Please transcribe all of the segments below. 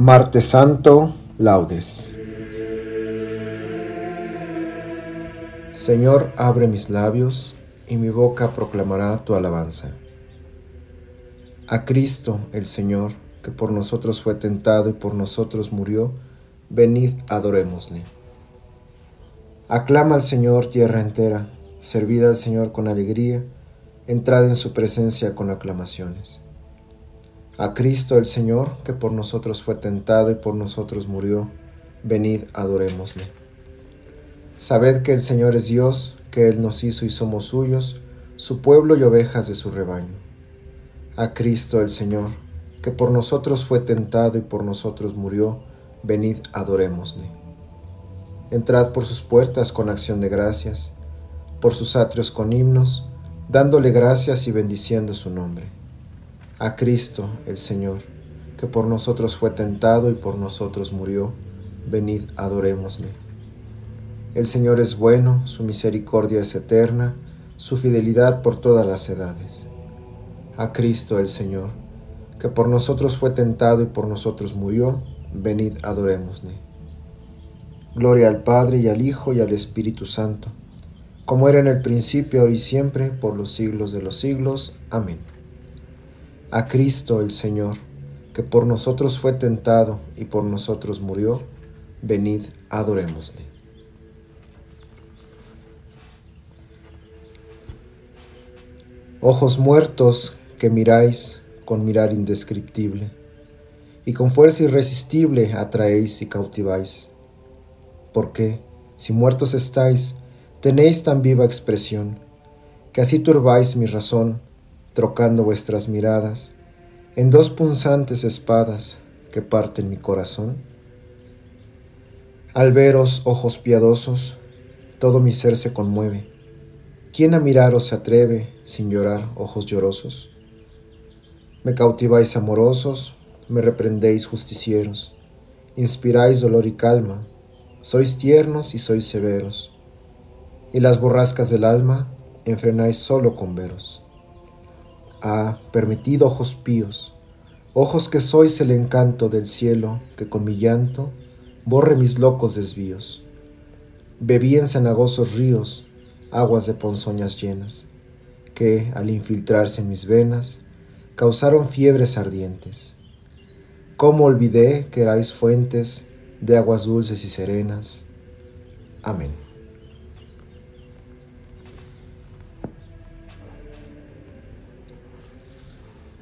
Martes Santo, laudes. Señor, abre mis labios y mi boca proclamará tu alabanza. A Cristo, el Señor, que por nosotros fue tentado y por nosotros murió, venid adorémosle. Aclama al Señor tierra entera, servid al Señor con alegría, entrad en su presencia con aclamaciones. A Cristo el Señor, que por nosotros fue tentado y por nosotros murió, venid adorémosle. Sabed que el Señor es Dios, que Él nos hizo y somos suyos, su pueblo y ovejas de su rebaño. A Cristo el Señor, que por nosotros fue tentado y por nosotros murió, venid adorémosle. Entrad por sus puertas con acción de gracias, por sus atrios con himnos, dándole gracias y bendiciendo su nombre a Cristo el Señor, que por nosotros fue tentado y por nosotros murió, venid adorémosle. El Señor es bueno, su misericordia es eterna, su fidelidad por todas las edades. A Cristo el Señor, que por nosotros fue tentado y por nosotros murió, venid adorémosle. Gloria al Padre y al Hijo y al Espíritu Santo, como era en el principio, ahora y siempre, por los siglos de los siglos. Amén a Cristo el Señor, que por nosotros fue tentado y por nosotros murió, venid, adorémosle. Ojos muertos que miráis con mirar indescriptible, y con fuerza irresistible atraéis y cautiváis. Porque, si muertos estáis, tenéis tan viva expresión, que así turbáis mi razón, trocando vuestras miradas en dos punzantes espadas que parten mi corazón? Al veros, ojos piadosos, todo mi ser se conmueve. ¿Quién a miraros se atreve sin llorar ojos llorosos? Me cautiváis amorosos, me reprendéis justicieros, inspiráis dolor y calma, sois tiernos y sois severos, y las borrascas del alma enfrenáis solo con veros ha permitido ojos píos, ojos que sois el encanto del cielo, que con mi llanto borre mis locos desvíos. Bebí en cenagosos ríos aguas de ponzoñas llenas, que, al infiltrarse en mis venas, causaron fiebres ardientes. ¿Cómo olvidé que erais fuentes de aguas dulces y serenas? Amén.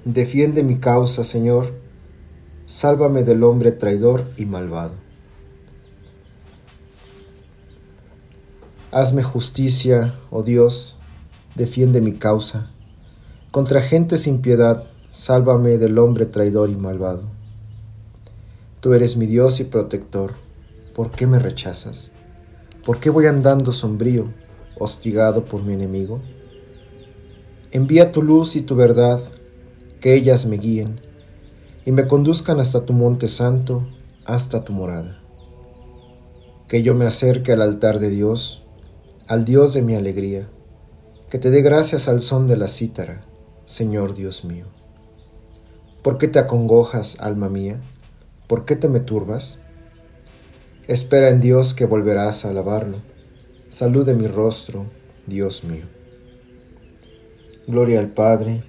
Defiende mi causa, Señor, sálvame del hombre traidor y malvado. Hazme justicia, oh Dios, defiende mi causa. Contra gente sin piedad, sálvame del hombre traidor y malvado. Tú eres mi Dios y protector, ¿por qué me rechazas? ¿Por qué voy andando sombrío, hostigado por mi enemigo? Envía tu luz y tu verdad que ellas me guíen y me conduzcan hasta tu monte santo, hasta tu morada. Que yo me acerque al altar de Dios, al Dios de mi alegría, que te dé gracias al son de la cítara, Señor Dios mío. ¿Por qué te acongojas, alma mía? ¿Por qué te me turbas? Espera en Dios que volverás a alabarlo. Salude mi rostro, Dios mío. Gloria al Padre,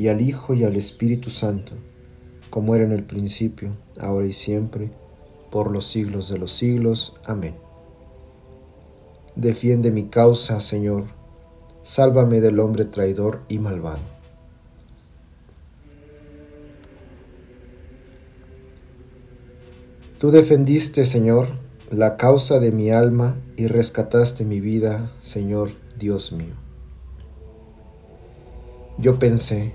y al Hijo y al Espíritu Santo, como era en el principio, ahora y siempre, por los siglos de los siglos. Amén. Defiende mi causa, Señor, sálvame del hombre traidor y malvado. Tú defendiste, Señor, la causa de mi alma y rescataste mi vida, Señor Dios mío. Yo pensé,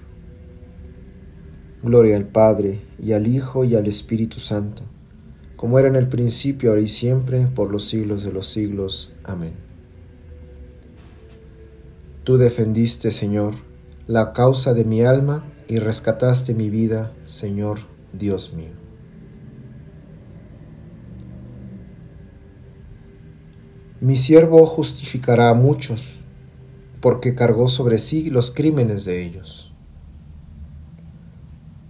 Gloria al Padre, y al Hijo, y al Espíritu Santo como era en el principio, ahora y siempre, por los siglos de los siglos. Amén. Tú defendiste, Señor, la causa de mi alma y rescataste mi vida, Señor Dios mío. Mi siervo justificará a muchos, porque cargó sobre sí los crímenes de ellos.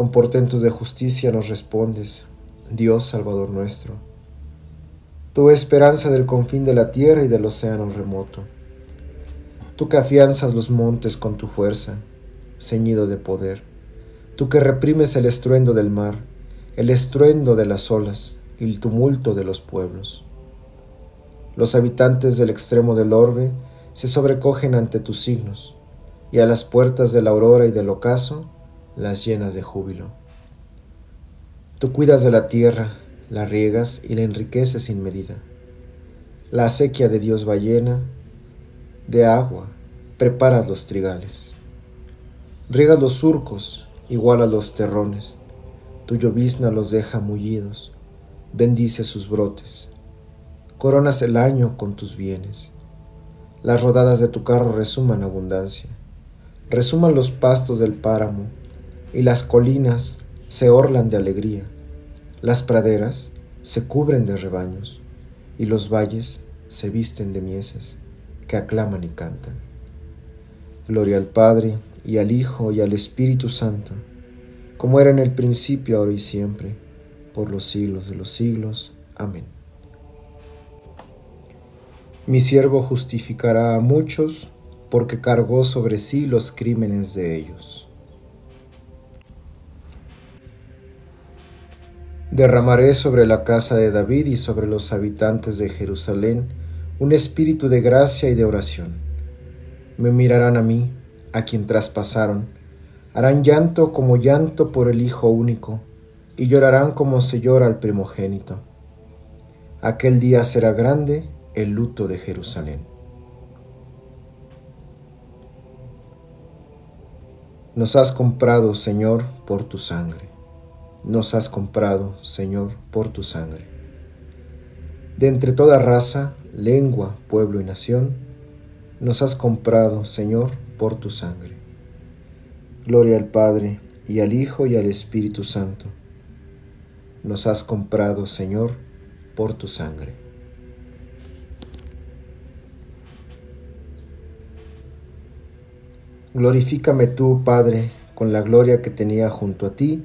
Con portentos de justicia nos respondes, Dios Salvador nuestro tu esperanza del confín de la tierra y del océano remoto. Tú que afianzas los montes con tu fuerza, ceñido de poder. Tú que reprimes el estruendo del mar, el estruendo de las olas y el tumulto de los pueblos. Los habitantes del extremo del orbe se sobrecogen ante tus signos, y a las puertas de la aurora y del ocaso las llenas de júbilo. Tú cuidas de la tierra, la riegas y la enriqueces sin medida. La acequia de Dios va llena de agua, preparas los trigales. Riegas los surcos, igual a los terrones, tu llovizna los deja mullidos, bendice sus brotes. Coronas el año con tus bienes. Las rodadas de tu carro resuman abundancia. Resuman los pastos del páramo, y las colinas se orlan de alegría las praderas se cubren de rebaños y los valles se visten de mieses que aclaman y cantan. Gloria al Padre y al Hijo y al Espíritu Santo, como era en el principio, ahora y siempre, por los siglos de los siglos. Amén. Mi siervo justificará a muchos porque cargó sobre sí los crímenes de ellos. Derramaré sobre la casa de David y sobre los habitantes de Jerusalén un espíritu de gracia y de oración. Me mirarán a mí, a quien traspasaron, harán llanto como llanto por el Hijo único, y llorarán como se llora al primogénito. Aquel día será grande el luto de Jerusalén. Nos has comprado, Señor, por tu sangre nos has comprado, Señor, por tu sangre. De entre toda raza, lengua, pueblo y nación, nos has comprado, Señor, por tu sangre. Gloria al Padre, y al Hijo, y al Espíritu Santo. Nos has comprado, Señor, por tu sangre. Glorifícame tú, Padre, con la gloria que tenía junto a ti,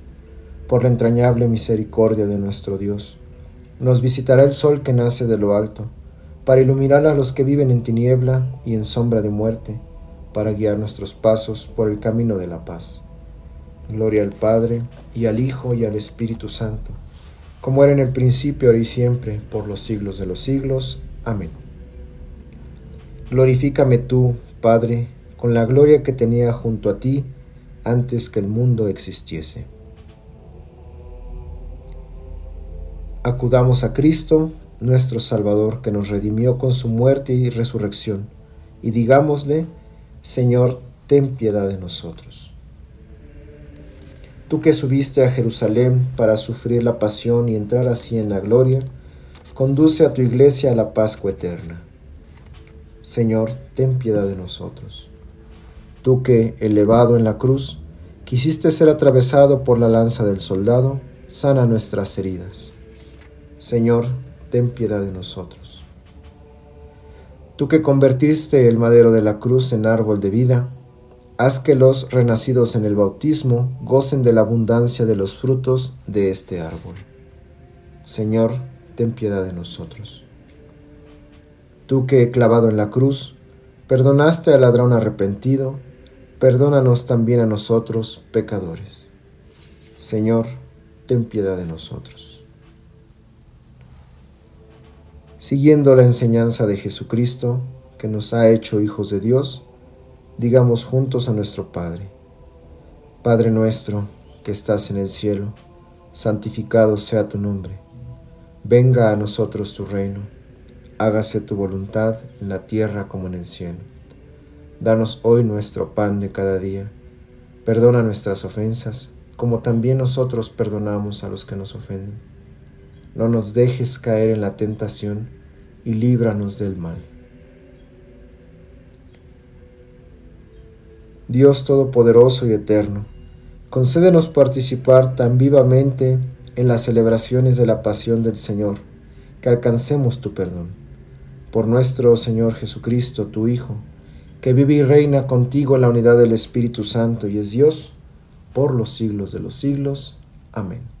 Por la entrañable misericordia de nuestro Dios, nos visitará el sol que nace de lo alto, para iluminar a los que viven en tiniebla y en sombra de muerte, para guiar nuestros pasos por el camino de la paz. Gloria al Padre, y al Hijo, y al Espíritu Santo, como era en el principio, ahora y siempre, por los siglos de los siglos. Amén. Glorifícame tú, Padre, con la gloria que tenía junto a ti antes que el mundo existiese. Acudamos a Cristo, nuestro Salvador, que nos redimió con su muerte y resurrección, y digámosle, Señor, ten piedad de nosotros. Tú que subiste a Jerusalén para sufrir la pasión y entrar así en la gloria, conduce a tu iglesia a la Pascua eterna. Señor, ten piedad de nosotros. Tú que, elevado en la cruz, quisiste ser atravesado por la lanza del soldado, sana nuestras heridas. Señor, ten piedad de nosotros. Tú que convertiste el madero de la cruz en árbol de vida, haz que los renacidos en el bautismo gocen de la abundancia de los frutos de este árbol. Señor, ten piedad de nosotros. Tú que, clavado en la cruz, perdonaste al ladrón arrepentido, perdónanos también a nosotros, pecadores. Señor, ten piedad de nosotros. Siguiendo la enseñanza de Jesucristo, que nos ha hecho hijos de Dios, digamos juntos a nuestro Padre. Padre nuestro, que estás en el cielo, santificado sea tu nombre. Venga a nosotros tu reino. Hágase tu voluntad en la tierra como en el cielo. Danos hoy nuestro pan de cada día. Perdona nuestras ofensas, como también nosotros perdonamos a los que nos ofenden no nos dejes caer en la tentación y líbranos del mal. Dios Todopoderoso y Eterno, concédenos participar tan vivamente en las celebraciones de la pasión del Señor, que alcancemos tu perdón. Por nuestro Señor Jesucristo, tu Hijo, que vive y reina contigo en la unidad del Espíritu Santo y es Dios, por los siglos de los siglos. Amén.